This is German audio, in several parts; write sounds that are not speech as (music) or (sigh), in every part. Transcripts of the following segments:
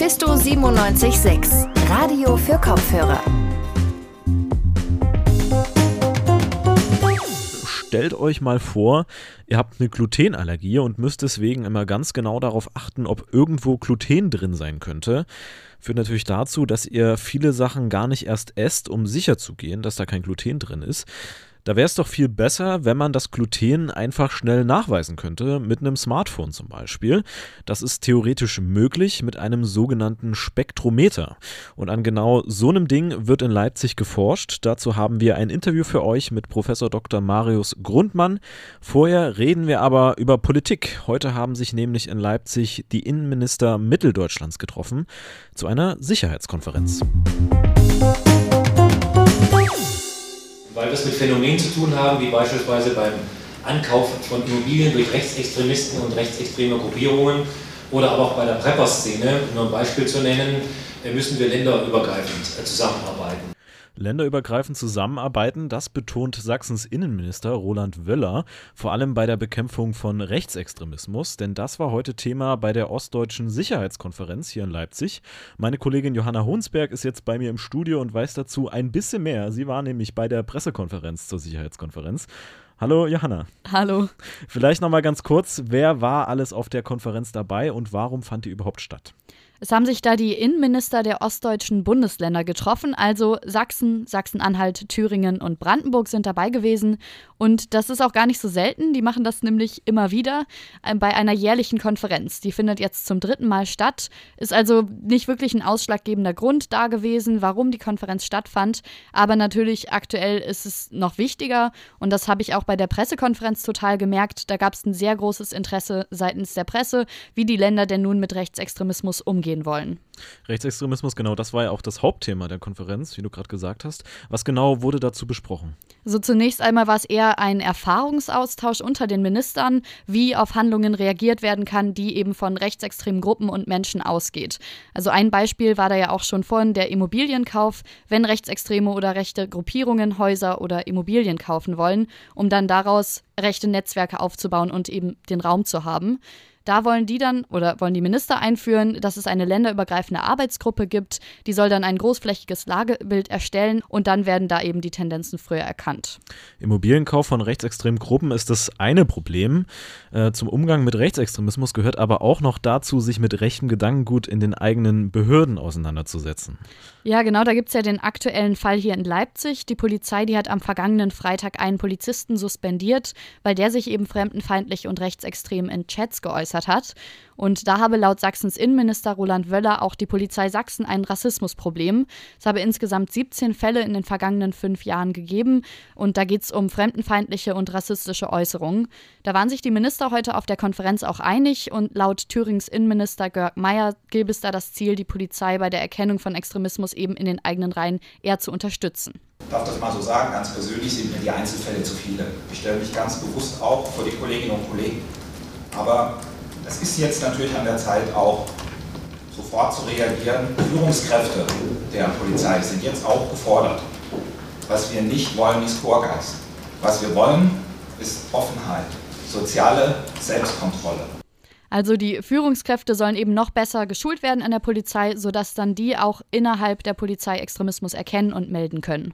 Mephisto 976, Radio für Kopfhörer. Stellt euch mal vor, ihr habt eine Glutenallergie und müsst deswegen immer ganz genau darauf achten, ob irgendwo Gluten drin sein könnte. Führt natürlich dazu, dass ihr viele Sachen gar nicht erst esst, um sicher zu gehen, dass da kein Gluten drin ist. Da wäre es doch viel besser, wenn man das Gluten einfach schnell nachweisen könnte, mit einem Smartphone zum Beispiel. Das ist theoretisch möglich mit einem sogenannten Spektrometer. Und an genau so einem Ding wird in Leipzig geforscht. Dazu haben wir ein Interview für euch mit Professor Dr. Marius Grundmann. Vorher reden wir aber über Politik. Heute haben sich nämlich in Leipzig die Innenminister Mitteldeutschlands getroffen zu einer Sicherheitskonferenz. Weil wir es mit Phänomenen zu tun haben, wie beispielsweise beim Ankauf von Immobilien durch Rechtsextremisten und rechtsextreme Gruppierungen oder aber auch bei der Prepper-Szene, um nur ein Beispiel zu nennen, müssen wir länderübergreifend zusammenarbeiten länderübergreifend zusammenarbeiten. Das betont Sachsens Innenminister Roland Wöller, vor allem bei der Bekämpfung von Rechtsextremismus, denn das war heute Thema bei der Ostdeutschen Sicherheitskonferenz hier in Leipzig. Meine Kollegin Johanna Honsberg ist jetzt bei mir im Studio und weiß dazu ein bisschen mehr. Sie war nämlich bei der Pressekonferenz zur Sicherheitskonferenz. Hallo Johanna. Hallo. Vielleicht noch mal ganz kurz, wer war alles auf der Konferenz dabei und warum fand die überhaupt statt? Es haben sich da die Innenminister der ostdeutschen Bundesländer getroffen, also Sachsen, Sachsen-Anhalt, Thüringen und Brandenburg sind dabei gewesen. Und das ist auch gar nicht so selten. Die machen das nämlich immer wieder äh, bei einer jährlichen Konferenz. Die findet jetzt zum dritten Mal statt. Ist also nicht wirklich ein ausschlaggebender Grund da gewesen, warum die Konferenz stattfand. Aber natürlich aktuell ist es noch wichtiger. Und das habe ich auch bei der Pressekonferenz total gemerkt. Da gab es ein sehr großes Interesse seitens der Presse, wie die Länder denn nun mit Rechtsextremismus umgehen angehen wollen. Rechtsextremismus, genau, das war ja auch das Hauptthema der Konferenz, wie du gerade gesagt hast. Was genau wurde dazu besprochen? So zunächst einmal war es eher ein Erfahrungsaustausch unter den Ministern, wie auf Handlungen reagiert werden kann, die eben von rechtsextremen Gruppen und Menschen ausgeht. Also ein Beispiel war da ja auch schon vorhin der Immobilienkauf, wenn rechtsextreme oder rechte Gruppierungen Häuser oder Immobilien kaufen wollen, um dann daraus rechte Netzwerke aufzubauen und eben den Raum zu haben. Da wollen die dann oder wollen die Minister einführen, dass es eine länderübergreifende Arbeitsgruppe gibt. Die soll dann ein großflächiges Lagebild erstellen und dann werden da eben die Tendenzen früher erkannt. Immobilienkauf von rechtsextremen Gruppen ist das eine Problem. Äh, zum Umgang mit Rechtsextremismus gehört aber auch noch dazu, sich mit rechtem Gedankengut in den eigenen Behörden auseinanderzusetzen. Ja, genau, da gibt es ja den aktuellen Fall hier in Leipzig. Die Polizei, die hat am vergangenen Freitag einen Polizisten suspendiert, weil der sich eben fremdenfeindlich und rechtsextrem in Chats geäußert geäußert hat. Und da habe laut Sachsens Innenminister Roland Wöller auch die Polizei Sachsen ein Rassismusproblem. Es habe insgesamt 17 Fälle in den vergangenen fünf Jahren gegeben. Und da geht es um fremdenfeindliche und rassistische Äußerungen. Da waren sich die Minister heute auf der Konferenz auch einig. Und laut Thürings Innenminister Görg Meyer gäbe es da das Ziel, die Polizei bei der Erkennung von Extremismus eben in den eigenen Reihen eher zu unterstützen. Ich darf das mal so sagen, ganz persönlich sind mir die Einzelfälle zu viele. Ich stelle mich ganz bewusst auch vor die Kolleginnen und Kollegen. Aber es ist jetzt natürlich an der Zeit auch sofort zu reagieren. Führungskräfte der Polizei sind jetzt auch gefordert. Was wir nicht wollen, ist Vorgeist. Was wir wollen, ist Offenheit, soziale Selbstkontrolle. Also die Führungskräfte sollen eben noch besser geschult werden an der Polizei, sodass dann die auch innerhalb der Polizei Extremismus erkennen und melden können.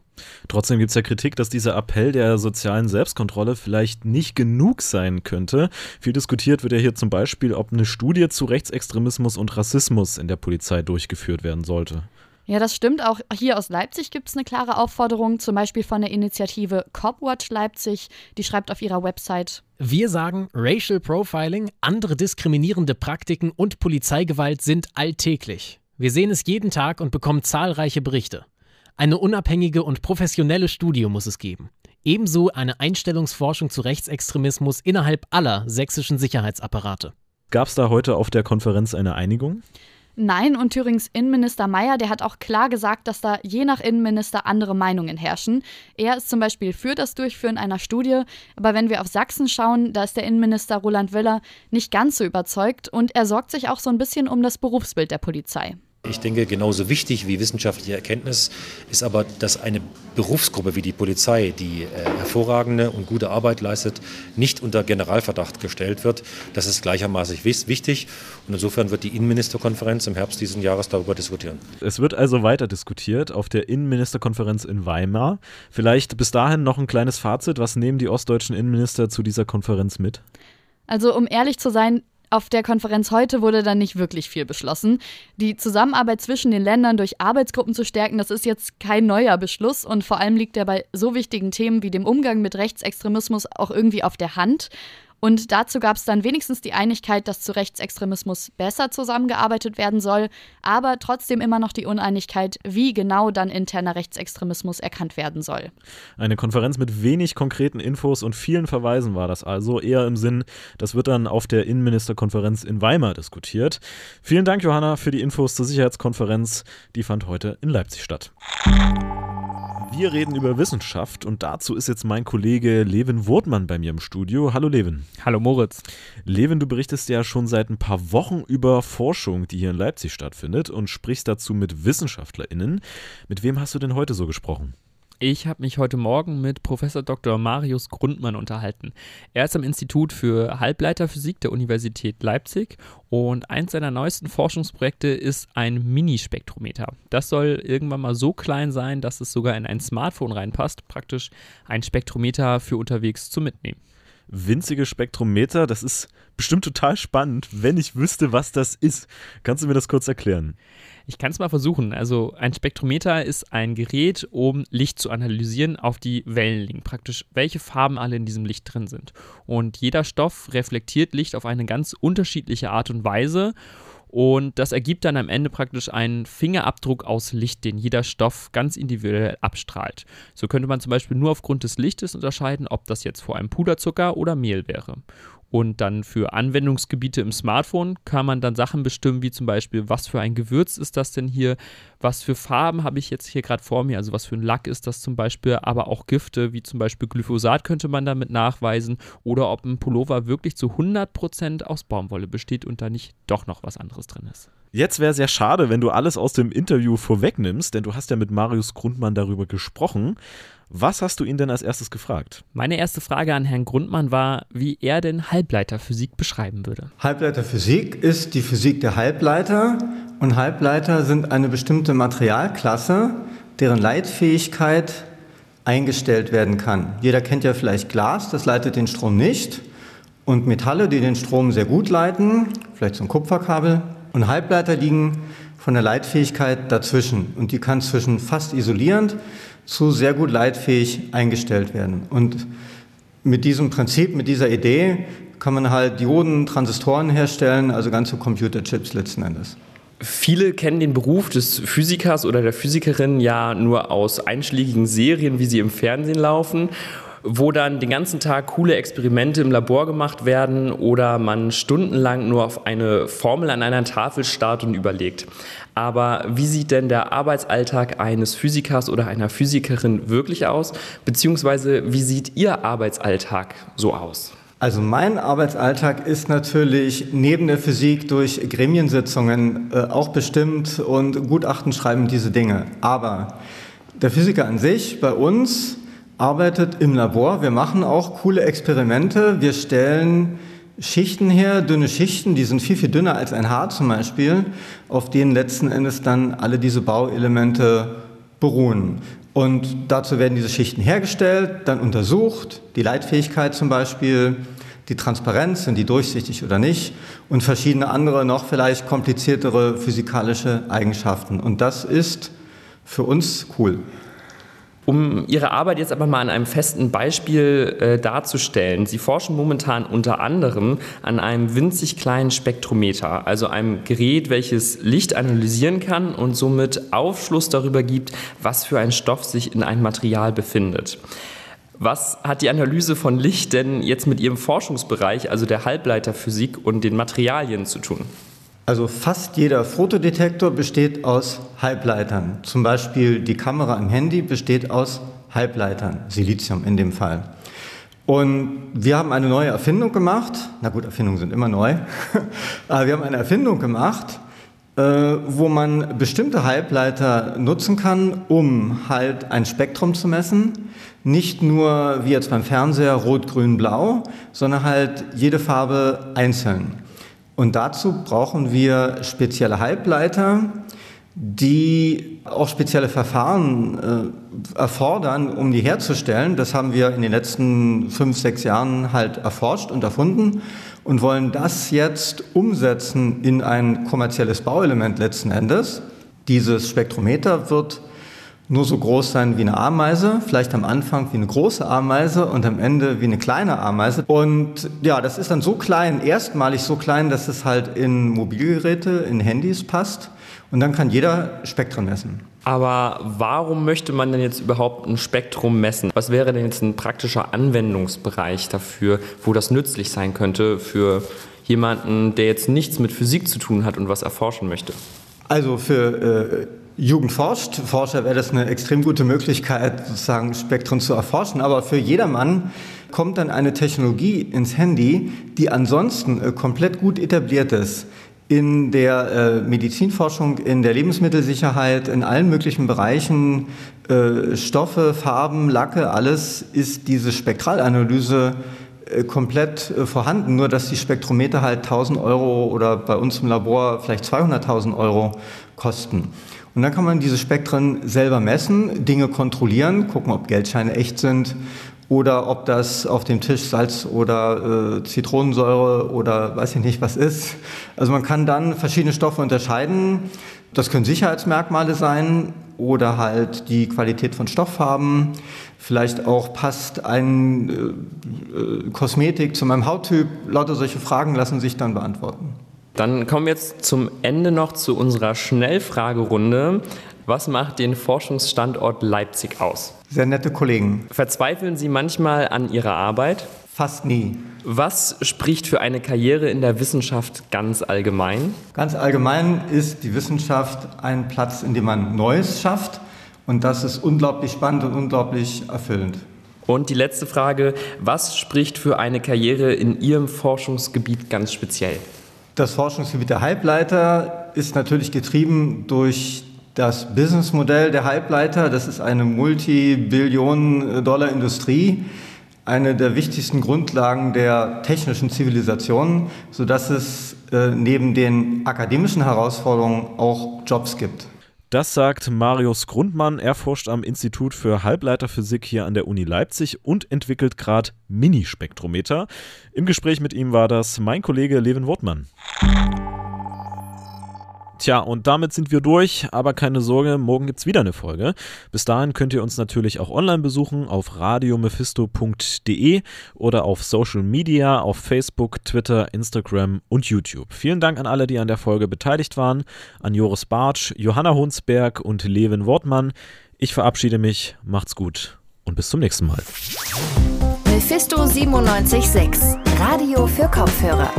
Trotzdem gibt es ja Kritik, dass dieser Appell der sozialen Selbstkontrolle vielleicht nicht genug sein könnte. Viel diskutiert wird ja hier zum Beispiel, ob eine Studie zu Rechtsextremismus und Rassismus in der Polizei durchgeführt werden sollte. Ja, das stimmt. Auch hier aus Leipzig gibt es eine klare Aufforderung, zum Beispiel von der Initiative Copwatch Leipzig. Die schreibt auf ihrer Website. Wir sagen, Racial Profiling, andere diskriminierende Praktiken und Polizeigewalt sind alltäglich. Wir sehen es jeden Tag und bekommen zahlreiche Berichte. Eine unabhängige und professionelle Studie muss es geben. Ebenso eine Einstellungsforschung zu Rechtsextremismus innerhalb aller sächsischen Sicherheitsapparate. Gab es da heute auf der Konferenz eine Einigung? Nein, und Thürings Innenminister Mayer, der hat auch klar gesagt, dass da je nach Innenminister andere Meinungen herrschen. Er ist zum Beispiel für das Durchführen einer Studie, aber wenn wir auf Sachsen schauen, da ist der Innenminister Roland Wöller nicht ganz so überzeugt und er sorgt sich auch so ein bisschen um das Berufsbild der Polizei. Ich denke, genauso wichtig wie wissenschaftliche Erkenntnis ist aber, dass eine Berufsgruppe wie die Polizei, die äh, hervorragende und gute Arbeit leistet, nicht unter Generalverdacht gestellt wird. Das ist gleichermaßen wichtig. Und insofern wird die Innenministerkonferenz im Herbst dieses Jahres darüber diskutieren. Es wird also weiter diskutiert auf der Innenministerkonferenz in Weimar. Vielleicht bis dahin noch ein kleines Fazit. Was nehmen die ostdeutschen Innenminister zu dieser Konferenz mit? Also um ehrlich zu sein, auf der Konferenz heute wurde dann nicht wirklich viel beschlossen. Die Zusammenarbeit zwischen den Ländern durch Arbeitsgruppen zu stärken, das ist jetzt kein neuer Beschluss und vor allem liegt er bei so wichtigen Themen wie dem Umgang mit Rechtsextremismus auch irgendwie auf der Hand. Und dazu gab es dann wenigstens die Einigkeit, dass zu Rechtsextremismus besser zusammengearbeitet werden soll, aber trotzdem immer noch die Uneinigkeit, wie genau dann interner Rechtsextremismus erkannt werden soll. Eine Konferenz mit wenig konkreten Infos und vielen Verweisen war das also, eher im Sinn, das wird dann auf der Innenministerkonferenz in Weimar diskutiert. Vielen Dank, Johanna, für die Infos zur Sicherheitskonferenz. Die fand heute in Leipzig statt. Wir reden über Wissenschaft und dazu ist jetzt mein Kollege Levin Wurtmann bei mir im Studio. Hallo Levin. Hallo Moritz. Levin, du berichtest ja schon seit ein paar Wochen über Forschung, die hier in Leipzig stattfindet und sprichst dazu mit WissenschaftlerInnen. Mit wem hast du denn heute so gesprochen? Ich habe mich heute Morgen mit Professor Dr. Marius Grundmann unterhalten. Er ist am Institut für Halbleiterphysik der Universität Leipzig und eins seiner neuesten Forschungsprojekte ist ein Minispektrometer. Das soll irgendwann mal so klein sein, dass es sogar in ein Smartphone reinpasst, praktisch ein Spektrometer für unterwegs zu mitnehmen winzige Spektrometer. Das ist bestimmt total spannend, wenn ich wüsste, was das ist. Kannst du mir das kurz erklären? Ich kann es mal versuchen. Also ein Spektrometer ist ein Gerät, um Licht zu analysieren auf die Wellenlängen, praktisch welche Farben alle in diesem Licht drin sind. Und jeder Stoff reflektiert Licht auf eine ganz unterschiedliche Art und Weise. Und das ergibt dann am Ende praktisch einen Fingerabdruck aus Licht, den jeder Stoff ganz individuell abstrahlt. So könnte man zum Beispiel nur aufgrund des Lichtes unterscheiden, ob das jetzt vor einem Puderzucker oder Mehl wäre. Und dann für Anwendungsgebiete im Smartphone kann man dann Sachen bestimmen, wie zum Beispiel, was für ein Gewürz ist das denn hier, was für Farben habe ich jetzt hier gerade vor mir, also was für ein Lack ist das zum Beispiel, aber auch Gifte, wie zum Beispiel Glyphosat könnte man damit nachweisen. Oder ob ein Pullover wirklich zu 100% aus Baumwolle besteht und da nicht doch noch was anderes drin ist. Jetzt wäre sehr schade, wenn du alles aus dem Interview vorwegnimmst, denn du hast ja mit Marius Grundmann darüber gesprochen. Was hast du ihn denn als erstes gefragt? Meine erste Frage an Herrn Grundmann war, wie er denn Halbleiterphysik beschreiben würde. Halbleiterphysik ist die Physik der Halbleiter und Halbleiter sind eine bestimmte Materialklasse, deren Leitfähigkeit eingestellt werden kann. Jeder kennt ja vielleicht Glas, das leitet den Strom nicht. Und Metalle, die den Strom sehr gut leiten, vielleicht so ein Kupferkabel. Und Halbleiter liegen von der Leitfähigkeit dazwischen. Und die kann zwischen fast isolierend zu sehr gut leitfähig eingestellt werden. Und mit diesem Prinzip, mit dieser Idee kann man halt Dioden, Transistoren herstellen, also ganze Computerchips letzten Endes. Viele kennen den Beruf des Physikers oder der Physikerin ja nur aus einschlägigen Serien, wie sie im Fernsehen laufen wo dann den ganzen Tag coole Experimente im Labor gemacht werden oder man stundenlang nur auf eine Formel an einer Tafel starrt und überlegt. Aber wie sieht denn der Arbeitsalltag eines Physikers oder einer Physikerin wirklich aus? Beziehungsweise wie sieht Ihr Arbeitsalltag so aus? Also mein Arbeitsalltag ist natürlich neben der Physik durch Gremiensitzungen äh, auch bestimmt und Gutachten schreiben diese Dinge. Aber der Physiker an sich bei uns arbeitet im Labor. Wir machen auch coole Experimente. Wir stellen Schichten her, dünne Schichten, die sind viel, viel dünner als ein Haar zum Beispiel, auf denen letzten Endes dann alle diese Bauelemente beruhen. Und dazu werden diese Schichten hergestellt, dann untersucht, die Leitfähigkeit zum Beispiel, die Transparenz, sind die durchsichtig oder nicht, und verschiedene andere, noch vielleicht kompliziertere physikalische Eigenschaften. Und das ist für uns cool. Um Ihre Arbeit jetzt aber mal an einem festen Beispiel äh, darzustellen. Sie forschen momentan unter anderem an einem winzig kleinen Spektrometer, also einem Gerät, welches Licht analysieren kann und somit Aufschluss darüber gibt, was für ein Stoff sich in einem Material befindet. Was hat die Analyse von Licht denn jetzt mit Ihrem Forschungsbereich, also der Halbleiterphysik und den Materialien zu tun? Also fast jeder Fotodetektor besteht aus Halbleitern. Zum Beispiel die Kamera im Handy besteht aus Halbleitern, Silizium in dem Fall. Und wir haben eine neue Erfindung gemacht. Na gut, Erfindungen sind immer neu. (laughs) Aber wir haben eine Erfindung gemacht, äh, wo man bestimmte Halbleiter nutzen kann, um halt ein Spektrum zu messen. Nicht nur wie jetzt beim Fernseher rot, grün, blau, sondern halt jede Farbe einzeln. Und dazu brauchen wir spezielle Halbleiter, die auch spezielle Verfahren äh, erfordern, um die herzustellen. Das haben wir in den letzten fünf, sechs Jahren halt erforscht und erfunden und wollen das jetzt umsetzen in ein kommerzielles Bauelement letzten Endes. Dieses Spektrometer wird nur so groß sein wie eine Ameise, vielleicht am Anfang wie eine große Ameise und am Ende wie eine kleine Ameise. Und ja, das ist dann so klein, erstmalig so klein, dass es halt in Mobilgeräte, in Handys passt. Und dann kann jeder Spektrum messen. Aber warum möchte man denn jetzt überhaupt ein Spektrum messen? Was wäre denn jetzt ein praktischer Anwendungsbereich dafür, wo das nützlich sein könnte für jemanden, der jetzt nichts mit Physik zu tun hat und was erforschen möchte? Also für äh, Jugend forscht, Forscher wäre das eine extrem gute Möglichkeit, sozusagen Spektren zu erforschen. Aber für jedermann kommt dann eine Technologie ins Handy, die ansonsten äh, komplett gut etabliert ist in der äh, Medizinforschung, in der Lebensmittelsicherheit, in allen möglichen Bereichen, äh, Stoffe, Farben, Lacke, alles ist diese Spektralanalyse komplett äh, vorhanden, nur dass die Spektrometer halt 1000 Euro oder bei uns im Labor vielleicht 200.000 Euro kosten. Und dann kann man diese Spektren selber messen, Dinge kontrollieren, gucken, ob Geldscheine echt sind oder ob das auf dem Tisch Salz oder äh, Zitronensäure oder weiß ich nicht was ist. Also man kann dann verschiedene Stoffe unterscheiden. Das können Sicherheitsmerkmale sein oder halt die Qualität von Stofffarben. Vielleicht auch passt ein äh, äh, Kosmetik zu meinem Hauttyp. Lauter solche Fragen lassen sich dann beantworten. Dann kommen wir jetzt zum Ende noch zu unserer Schnellfragerunde. Was macht den Forschungsstandort Leipzig aus? Sehr nette Kollegen. Verzweifeln Sie manchmal an Ihrer Arbeit? Fast nie. Was spricht für eine Karriere in der Wissenschaft ganz allgemein? Ganz allgemein ist die Wissenschaft ein Platz, in dem man Neues schafft. Und das ist unglaublich spannend und unglaublich erfüllend. Und die letzte Frage, was spricht für eine Karriere in Ihrem Forschungsgebiet ganz speziell? Das Forschungsgebiet der Halbleiter ist natürlich getrieben durch das Businessmodell der Halbleiter, das ist eine Multibillion-Dollar-Industrie, eine der wichtigsten Grundlagen der technischen Zivilisation, sodass es äh, neben den akademischen Herausforderungen auch Jobs gibt. Das sagt Marius Grundmann. Er forscht am Institut für Halbleiterphysik hier an der Uni Leipzig und entwickelt gerade Minispektrometer. Im Gespräch mit ihm war das mein Kollege Levin Wortmann. Tja, und damit sind wir durch, aber keine Sorge, morgen gibt es wieder eine Folge. Bis dahin könnt ihr uns natürlich auch online besuchen auf radiomephisto.de oder auf Social Media, auf Facebook, Twitter, Instagram und YouTube. Vielen Dank an alle, die an der Folge beteiligt waren, an Joris Bartsch, Johanna Hunsberg und Levin Wortmann. Ich verabschiede mich, macht's gut und bis zum nächsten Mal. Mephisto 976, Radio für Kopfhörer.